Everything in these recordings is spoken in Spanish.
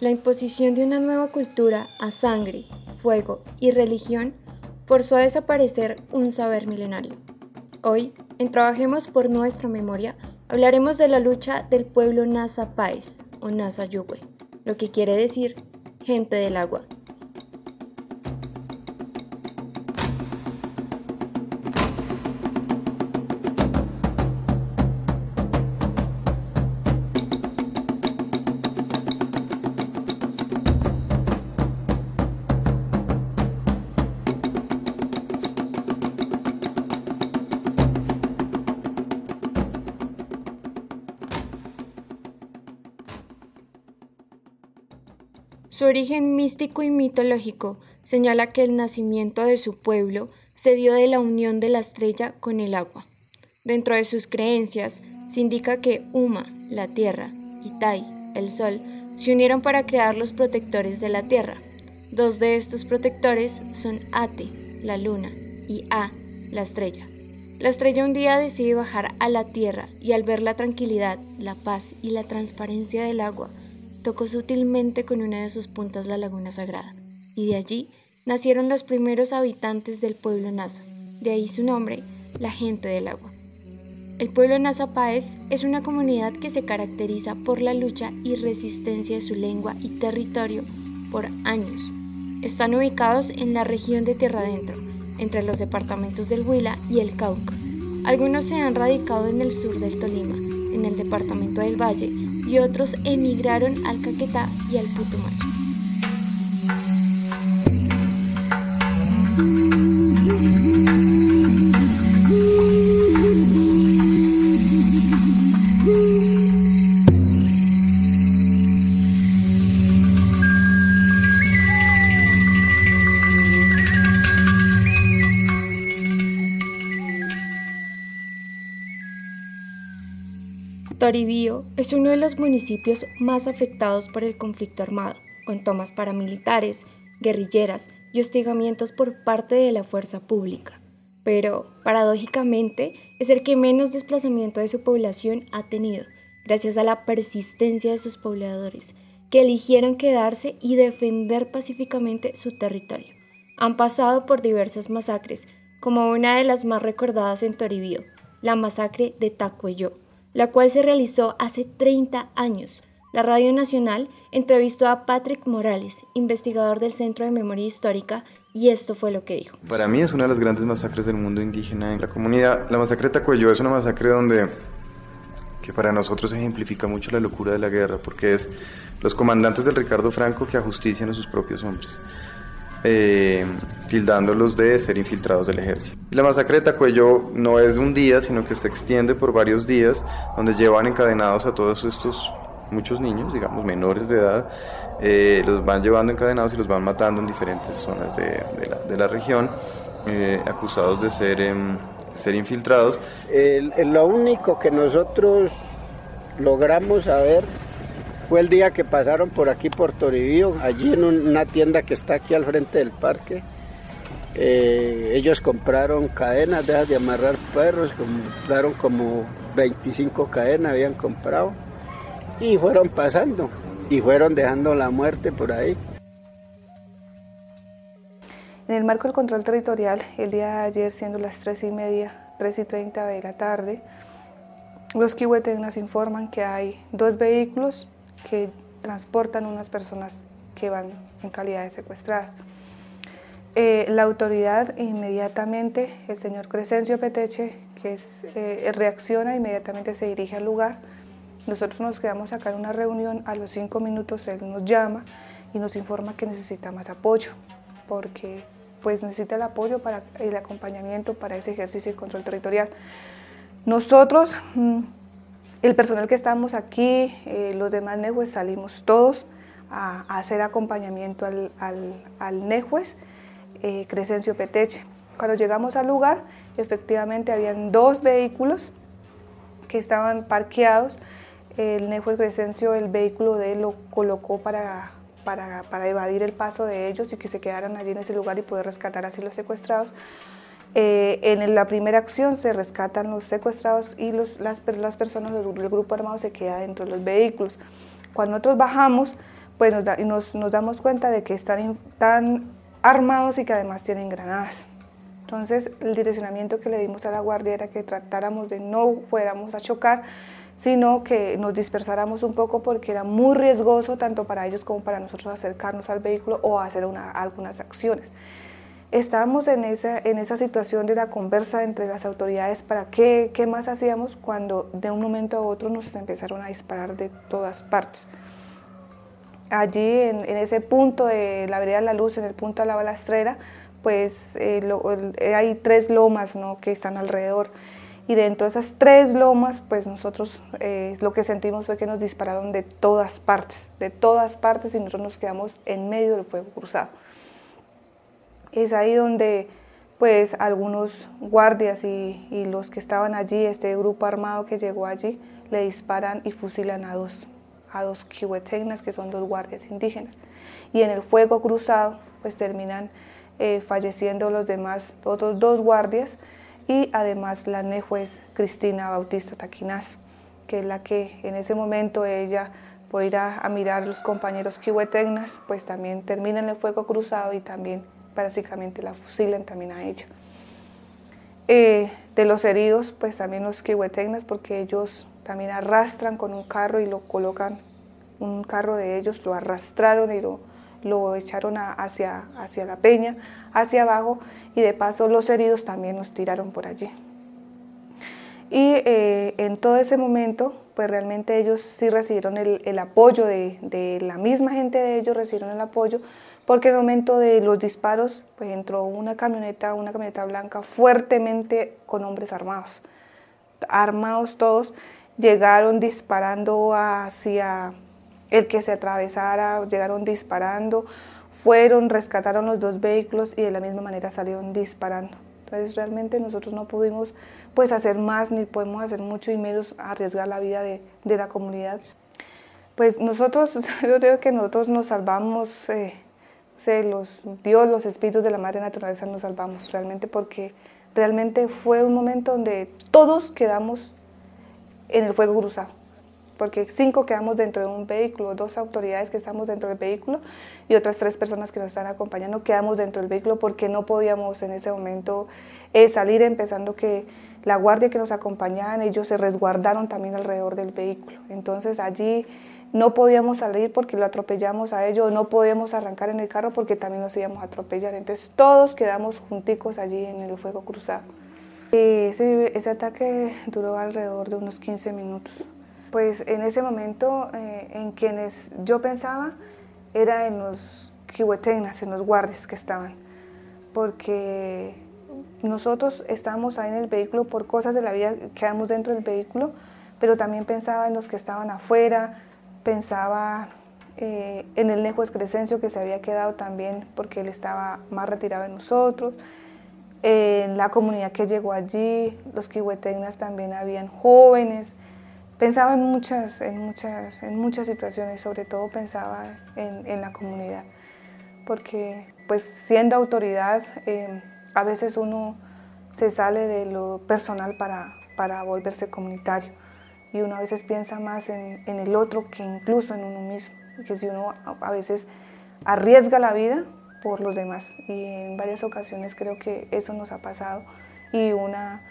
La imposición de una nueva cultura a sangre, fuego y religión forzó a desaparecer un saber milenario. Hoy, en Trabajemos por Nuestra Memoria, hablaremos de la lucha del pueblo Nasa Páez o Nasa Yugüe, lo que quiere decir gente del agua. Origen místico y mitológico señala que el nacimiento de su pueblo se dio de la unión de la estrella con el agua. Dentro de sus creencias se indica que Uma, la tierra, y Tai, el sol, se unieron para crear los protectores de la tierra. Dos de estos protectores son Ate, la luna, y A, la estrella. La estrella un día decide bajar a la tierra y al ver la tranquilidad, la paz y la transparencia del agua, tocó sutilmente con una de sus puntas la laguna sagrada, y de allí nacieron los primeros habitantes del pueblo Nasa, de ahí su nombre, la gente del agua. El pueblo Nasa Páez es una comunidad que se caracteriza por la lucha y resistencia de su lengua y territorio por años. Están ubicados en la región de Tierra Adentro, entre los departamentos del Huila y el Cauca. Algunos se han radicado en el sur del Tolima, en el departamento del Valle y otros emigraron al Caquetá y al Putumayo. Toribío es uno de los municipios más afectados por el conflicto armado, con tomas paramilitares, guerrilleras y hostigamientos por parte de la fuerza pública. Pero, paradójicamente, es el que menos desplazamiento de su población ha tenido, gracias a la persistencia de sus pobladores, que eligieron quedarse y defender pacíficamente su territorio. Han pasado por diversas masacres, como una de las más recordadas en Toribío, la masacre de Tacuello, la cual se realizó hace 30 años. La Radio Nacional entrevistó a Patrick Morales, investigador del Centro de Memoria Histórica, y esto fue lo que dijo. Para mí es una de las grandes masacres del mundo indígena en la comunidad. La masacre de Tacuello es una masacre donde que para nosotros ejemplifica mucho la locura de la guerra, porque es los comandantes del Ricardo Franco que ajustician a sus propios hombres eh, tildándolos de ser infiltrados del ejército. La masacre de Tacuello no es de un día, sino que se extiende por varios días, donde llevan encadenados a todos estos muchos niños, digamos menores de edad, eh, los van llevando encadenados y los van matando en diferentes zonas de, la, región, eh, acusados de ser, em, ser infiltrados. lo único que nosotros logramos saber fue el día que pasaron por aquí por Toribío, allí en una tienda que está aquí al frente del parque. Eh, ellos compraron cadenas de, de amarrar perros, compraron como 25 cadenas, habían comprado, y fueron pasando, y fueron dejando la muerte por ahí. En el marco del control territorial, el día de ayer, siendo las 3 y media, 3 y 30 de la tarde, los kihuetes nos informan que hay dos vehículos que transportan unas personas que van en calidad de secuestradas. Eh, la autoridad inmediatamente, el señor Crescencio Peteche, que es, eh, reacciona, inmediatamente se dirige al lugar. Nosotros nos quedamos acá en una reunión, a los cinco minutos él nos llama y nos informa que necesita más apoyo, porque pues necesita el apoyo para el acompañamiento para ese ejercicio de control territorial. Nosotros mm, el personal que estamos aquí, eh, los demás Nejues, salimos todos a, hacer acompañamiento al, al, eh, Crescencio Peteche. Cuando llegamos al lugar, efectivamente habían dos vehículos que estaban parqueados. El Nejues Crescencio, el vehículo de él lo colocó para, para, para evadir el paso de ellos y que se quedaran allí en ese lugar y poder rescatar así los secuestrados. Eh, en la primera acción se rescatan los secuestrados y los, las, las personas del grupo armado se queda dentro de los vehículos. Cuando nosotros bajamos, pues nos, nos, damos cuenta de que están, armados y que además tienen granadas. Entonces el direccionamiento que le dimos a la guardia era que tratáramos de no fuéramos a chocar, sino que nos dispersáramos un poco porque era muy riesgoso tanto para ellos como para nosotros acercarnos al vehículo o hacer algunas acciones. Estábamos en esa, en esa situación de la conversa entre las autoridades para qué, qué más hacíamos cuando de un momento a otro nos empezaron a disparar de todas partes. Allí en, ese punto de la vereda de la luz, en el punto de la balastrera, pues eh, eh, hay tres lomas ¿no? que están alrededor y dentro de esas tres lomas, pues nosotros eh, lo que sentimos fue que nos dispararon de todas partes, de todas partes y nosotros nos quedamos en medio del fuego cruzado. Es ahí donde pues algunos guardias y, los que estaban allí, este grupo armado que llegó allí, le disparan y fusilan a dos, a dos kihuetegnas, que son dos guardias indígenas. Y en el fuego cruzado, pues terminan eh, falleciendo los demás, otros dos guardias, y además la juez Cristina Bautista Taquinaz, que es la que en ese momento ella, por ir a, mirar a los compañeros kihuetegnas, pues también termina en el fuego cruzado y también básicamente la fusilan también a ella. Eh, de los heridos, pues también los kihuetegnas, porque ellos también arrastran con un carro y lo colocan, un carro de ellos lo arrastraron y lo lo echaron hacia, hacia la peña, hacia abajo, y de paso los heridos también nos tiraron por allí. Y eh, en todo ese momento, pues realmente ellos sí recibieron el, apoyo de, la misma gente de ellos, recibieron el apoyo, porque en el momento de los disparos, pues entró una camioneta, una camioneta blanca fuertemente con hombres armados, armados todos, llegaron disparando hacia el que se atravesara, llegaron disparando, fueron, rescataron los dos vehículos y de la misma manera salieron disparando. Entonces realmente nosotros no pudimos pues hacer más ni podemos hacer mucho y menos arriesgar la vida de, la comunidad. Pues nosotros, yo creo que nosotros nos salvamos, eh, sé, los, Dios, los espíritus de la madre naturaleza nos salvamos realmente porque realmente fue un momento donde todos quedamos en el fuego cruzado porque cinco quedamos dentro de un vehículo, dos autoridades que estamos dentro del vehículo y otras tres personas que nos están acompañando quedamos dentro del vehículo porque no podíamos en ese momento eh, salir, empezando que la guardia que nos acompañaban, ellos se resguardaron también alrededor del vehículo. Entonces allí no podíamos salir porque lo atropellamos a ellos, no podíamos arrancar en el carro porque también nos íbamos a atropellar. Entonces todos quedamos junticos allí en el fuego cruzado. Ese, ataque duró alrededor de unos 15 minutos pues en ese momento eh, en quienes yo pensaba era en los kihuetenas, en los guardias que estaban, porque nosotros estábamos ahí en el vehículo por cosas de la vida, quedamos dentro del vehículo, pero también pensaba en los que estaban afuera, pensaba eh, en el Nejo Crescencio que se había quedado también porque él estaba más retirado de nosotros, en la comunidad que llegó allí, los kihuetenas también habían jóvenes, Pensaba en muchas, en muchas, en muchas situaciones, sobre todo pensaba en, la comunidad, porque pues siendo autoridad eh, a veces uno se sale de lo personal para, para volverse comunitario y uno a veces piensa más en, en, el otro que incluso en uno mismo, que si uno a veces arriesga la vida por los demás y en varias ocasiones creo que eso nos ha pasado y, una,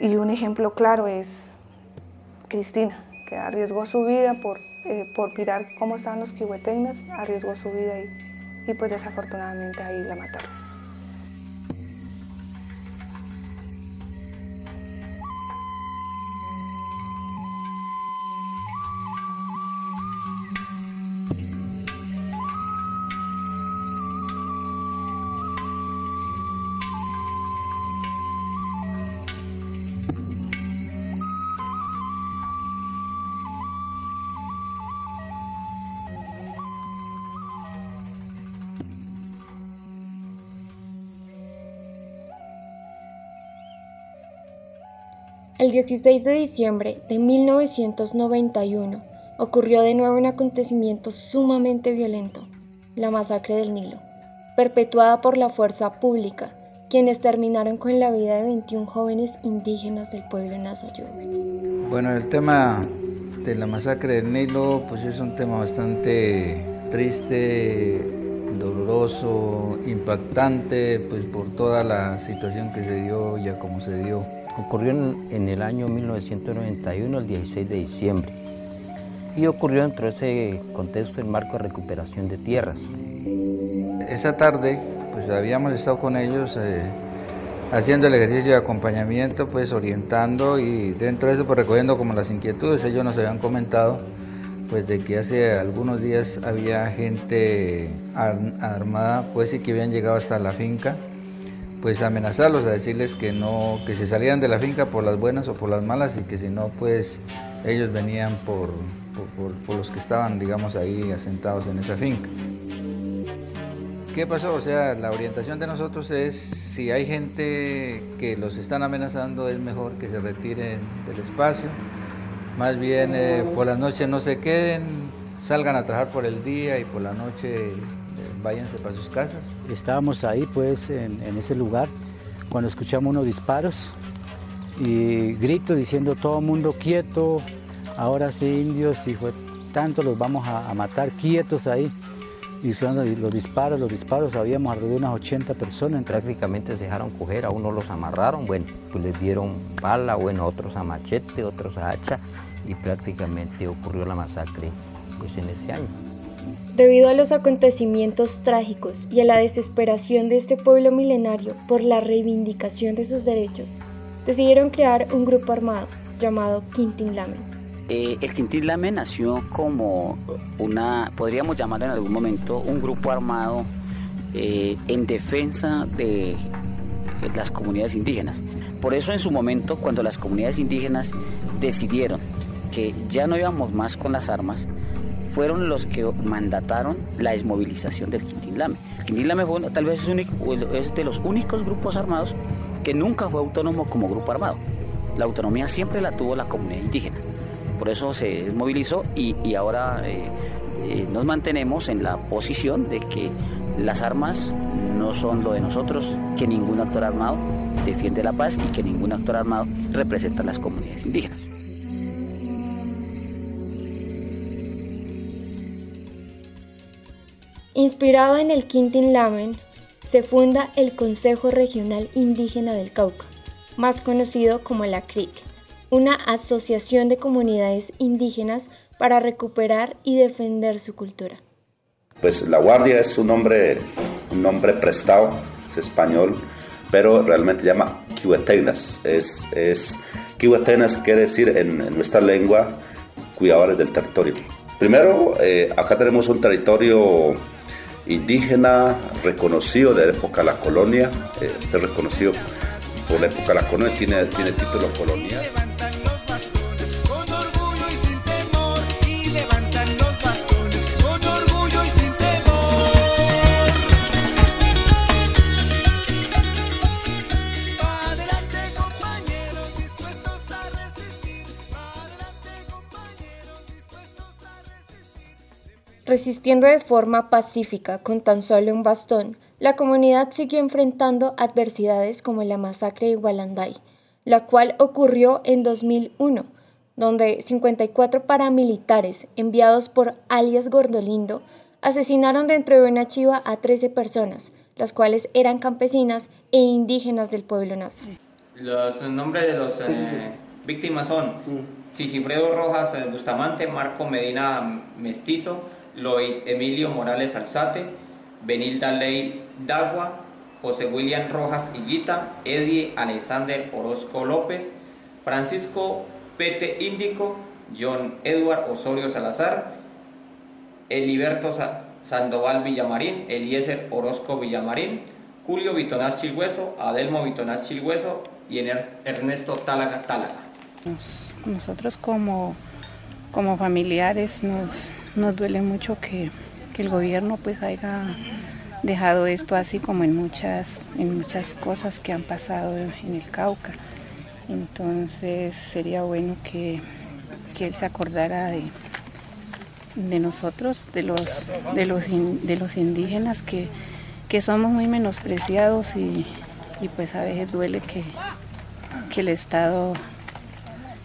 y un ejemplo claro es Cristina, que arriesgó su vida por, eh, por mirar cómo estaban los kihuetenas, arriesgó su vida y, y pues desafortunadamente ahí la mataron. El 16 de diciembre de 1991 ocurrió de nuevo un acontecimiento sumamente violento, la masacre del Nilo, perpetuada por la fuerza pública, quienes terminaron con la vida de 21 jóvenes indígenas del pueblo Nazayo. Bueno, el tema de la masacre del Nilo pues es un tema bastante triste, doloroso, impactante, pues por toda la situación que se dio y a cómo se dio. Ocurrió en, el año 1991, el 16 de diciembre, y ocurrió dentro de ese contexto el marco de recuperación de tierras. Esa tarde, pues habíamos estado con ellos eh, haciendo el ejercicio de acompañamiento, pues orientando y dentro de eso pues recogiendo como las inquietudes. Ellos nos habían comentado pues de que hace algunos días había gente armada pues y que habían llegado hasta la finca pues amenazarlos, a decirles que no, que se salieran de la finca por las buenas o por las malas y que si no pues ellos venían por, por los que estaban digamos ahí asentados en esa finca. ¿Qué pasó? O sea, la orientación de nosotros es si hay gente que los están amenazando es mejor que se retiren del espacio. Más bien eh, por las noches no se queden, salgan a trabajar por el día y por la noche váyanse para sus casas. Estábamos ahí pues en, ese lugar cuando escuchamos unos disparos y gritos diciendo todo mundo quieto, ahora sí indios y fue tanto los vamos a matar quietos ahí y usando los disparos, los disparos, habíamos alrededor de unas 80 personas. Prácticamente se dejaron coger, a unos los amarraron, bueno, pues les dieron bala, bueno, otros a machete, otros a hacha y prácticamente ocurrió la masacre pues en ese año. Debido a los acontecimientos trágicos y a la desesperación de este pueblo milenario por la reivindicación de sus derechos, decidieron crear un grupo armado llamado Quintin Lamen eh, el Quintil Lame nació como una, podríamos llamarlo en algún momento, un grupo armado eh, en defensa de las comunidades indígenas. Por eso en su momento, cuando las comunidades indígenas decidieron que ya no íbamos más con las armas, fueron los que mandataron la desmovilización del Quintil Lame. El Quintil Lame tal vez es de los únicos grupos armados que nunca fue autónomo como grupo armado. La autonomía siempre la tuvo la comunidad indígena. Por eso se movilizó y, ahora eh, eh, nos mantenemos en la posición de que las armas no son lo de nosotros, que ningún actor armado defiende la paz y que ningún actor armado representa a las comunidades indígenas. Inspirado en el Quintin Lamen, se funda el Consejo Regional Indígena del Cauca, más conocido como la CRIC una asociación de comunidades indígenas para recuperar y defender su cultura. Pues La Guardia es un nombre, un nombre prestado, es español, pero realmente llama Kiwetenas. Es, es, quiere decir en, nuestra lengua cuidadores del territorio. Primero, eh, acá tenemos un territorio indígena reconocido de la época de la colonia, eh, este reconocido por la época de la colonia, tiene, tiene título colonial. Resistiendo de forma pacífica con tan solo un bastón, la comunidad siguió enfrentando adversidades como la masacre de Gualanday, la cual ocurrió en 2001, donde 54 paramilitares enviados por alias Gordolindo asesinaron dentro de una chiva a 13 personas, las cuales eran campesinas e indígenas del pueblo Nasa. Los nombres de los eh, víctimas son mm. Sigifredo Rojas eh, Bustamante, Marco Medina Mestizo, Loid Emilio Morales Alzate, Benilda Ley Dagua, José William Rojas Higuita, Eddie Alexander Orozco López, Francisco Pete Índico, John Edward Osorio Salazar, Eliberto Sandoval Villamarín, Eliezer Orozco Villamarín, Julio Vitonaz Chilhueso, Adelmo Vitonaz Chilhueso y Ernesto Tálaga Tálaga. Nosotros como, como familiares nos, nos duele mucho que, el gobierno pues haya dejado esto así como en muchas, en muchas cosas que han pasado en el Cauca. Entonces sería bueno que, él se acordara de, de nosotros, de los, de los, de los indígenas que, que somos muy menospreciados y, y pues a veces duele que, que el Estado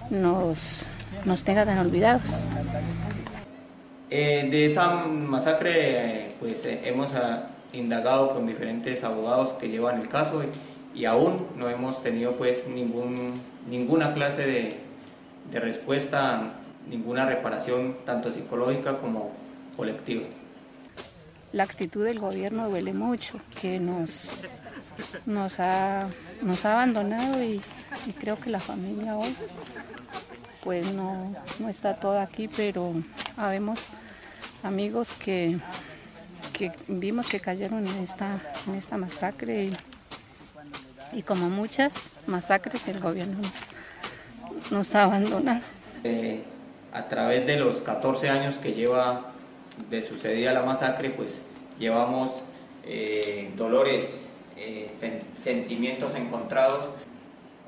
nos, nos tenga tan olvidados. Eh, de esa masacre pues eh, hemos ah, indagado con diferentes abogados que llevan el caso y, aún no hemos tenido pues ningún, ninguna clase de, de respuesta, ninguna reparación tanto psicológica como colectiva. La actitud del gobierno duele mucho, que nos, nos, ha, nos ha abandonado y, y creo que la familia hoy pues no, no está toda aquí, pero habemos amigos que, que vimos que cayeron en esta, en esta masacre y, y como muchas masacres el gobierno nos, nos está abandonando. Eh, a través de los 14 años que lleva de sucedida la masacre, pues llevamos eh, dolores, eh, sentimientos encontrados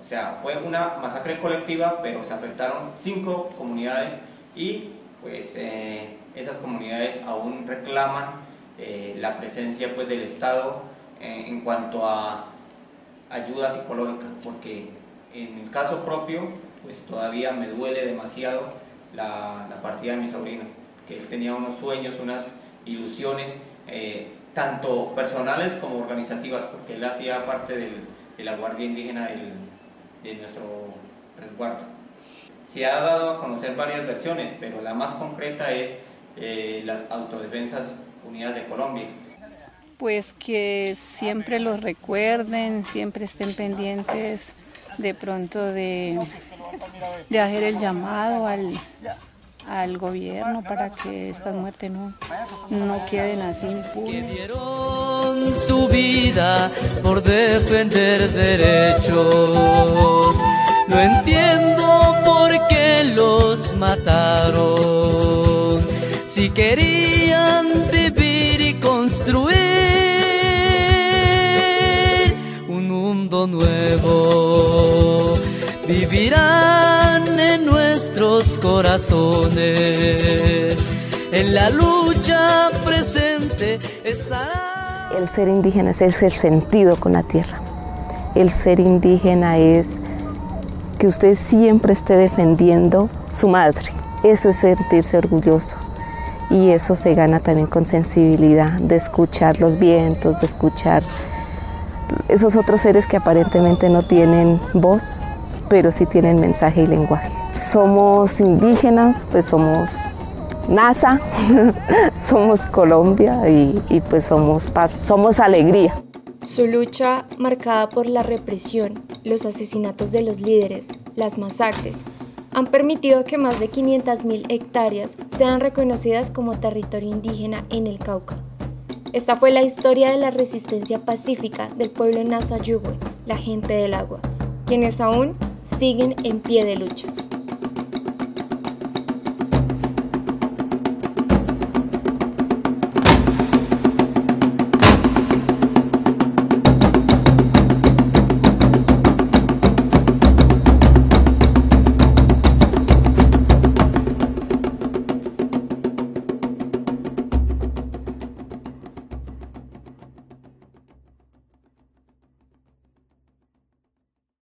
o sea, fue una masacre colectiva, pero se afectaron cinco comunidades y pues eh, esas comunidades aún reclaman eh, la presencia pues, del Estado eh, en cuanto a ayuda psicológica, porque en el caso propio, pues todavía me duele demasiado la, partida de mi sobrino, que él tenía unos sueños, unas ilusiones, tanto personales como organizativas, porque él hacía parte de la Guardia Indígena del de nuestro resguardo. Se ha dado a conocer varias versiones, pero la más concreta es eh, las Autodefensas Unidas de Colombia. Pues que siempre los recuerden, siempre estén pendientes de pronto de, de hacer el llamado al, al gobierno para que estas muertes no, no queden así impunes. Que dieron su vida por defender derechos. No entiendo por qué los mataron. Si querían vivir y construir un mundo nuevo, vivirán nuestros corazones. En la lucha presente. El ser indígena es el sentido con la tierra. El ser indígena es que usted siempre esté defendiendo su madre. Eso es sentirse orgulloso. Y eso se gana también con sensibilidad, de escuchar los vientos, de escuchar esos otros seres que aparentemente no tienen voz, pero sí tienen mensaje y lenguaje. Somos indígenas, pues somos NASA, somos Colombia y, y, pues somos paz, somos alegría. Su lucha, marcada por la represión, los asesinatos de los líderes, las masacres, han permitido que más de 500.000 hectáreas sean reconocidas como territorio indígena en el Cauca. Esta fue la historia de la resistencia pacífica del pueblo Nasa Yugüe, la gente del agua, quienes aún siguen en pie de lucha.